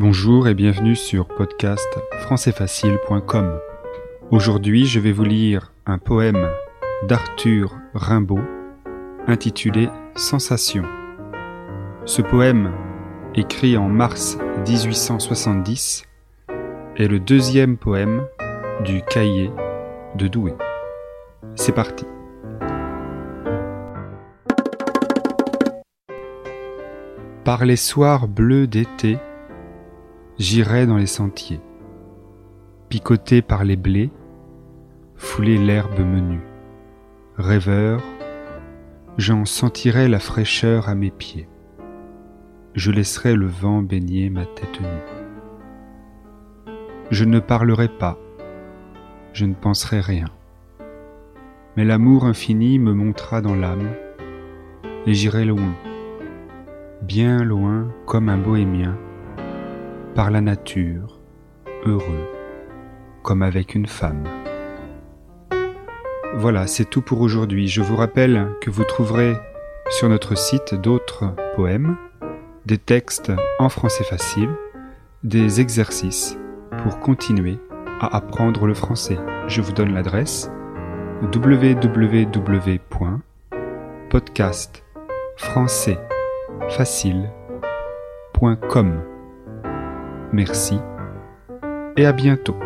Bonjour et bienvenue sur podcast françaisfacile.com. Aujourd'hui, je vais vous lire un poème d'Arthur Rimbaud intitulé Sensation. Ce poème, écrit en mars 1870, est le deuxième poème du cahier de Douai. C'est parti. Par les soirs bleus d'été, j'irai dans les sentiers, picoté par les blés, fouler l'herbe menue. Rêveur, j'en sentirai la fraîcheur à mes pieds. Je laisserai le vent baigner ma tête nue. Je ne parlerai pas, je ne penserai rien. Mais l'amour infini me montera dans l'âme, et j'irai loin, bien loin comme un bohémien par la nature, heureux, comme avec une femme. Voilà, c'est tout pour aujourd'hui. Je vous rappelle que vous trouverez sur notre site d'autres poèmes, des textes en français facile, des exercices pour continuer à apprendre le français. Je vous donne l'adresse www.podcastfrançaisfacile.com. Merci et à bientôt.